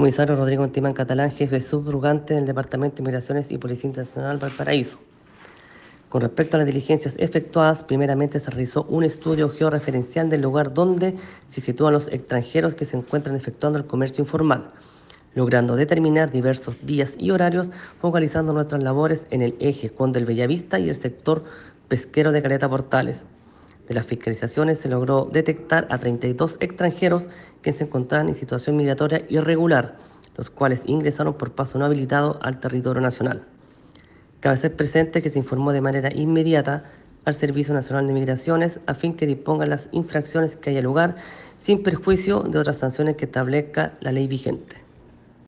Comisario Rodrigo Antimán Catalán, jefe subrogante del Departamento de Migraciones y Policía Internacional Valparaíso. Con respecto a las diligencias efectuadas, primeramente se realizó un estudio georreferencial del lugar donde se sitúan los extranjeros que se encuentran efectuando el comercio informal, logrando determinar diversos días y horarios, focalizando nuestras labores en el eje con del Bellavista y el sector pesquero de Caleta Portales. De las fiscalizaciones se logró detectar a 32 extranjeros que se encontraban en situación migratoria irregular, los cuales ingresaron por paso no habilitado al territorio nacional. Cabe ser presente que se informó de manera inmediata al Servicio Nacional de Migraciones a fin que disponga las infracciones que haya lugar sin perjuicio de otras sanciones que establezca la ley vigente.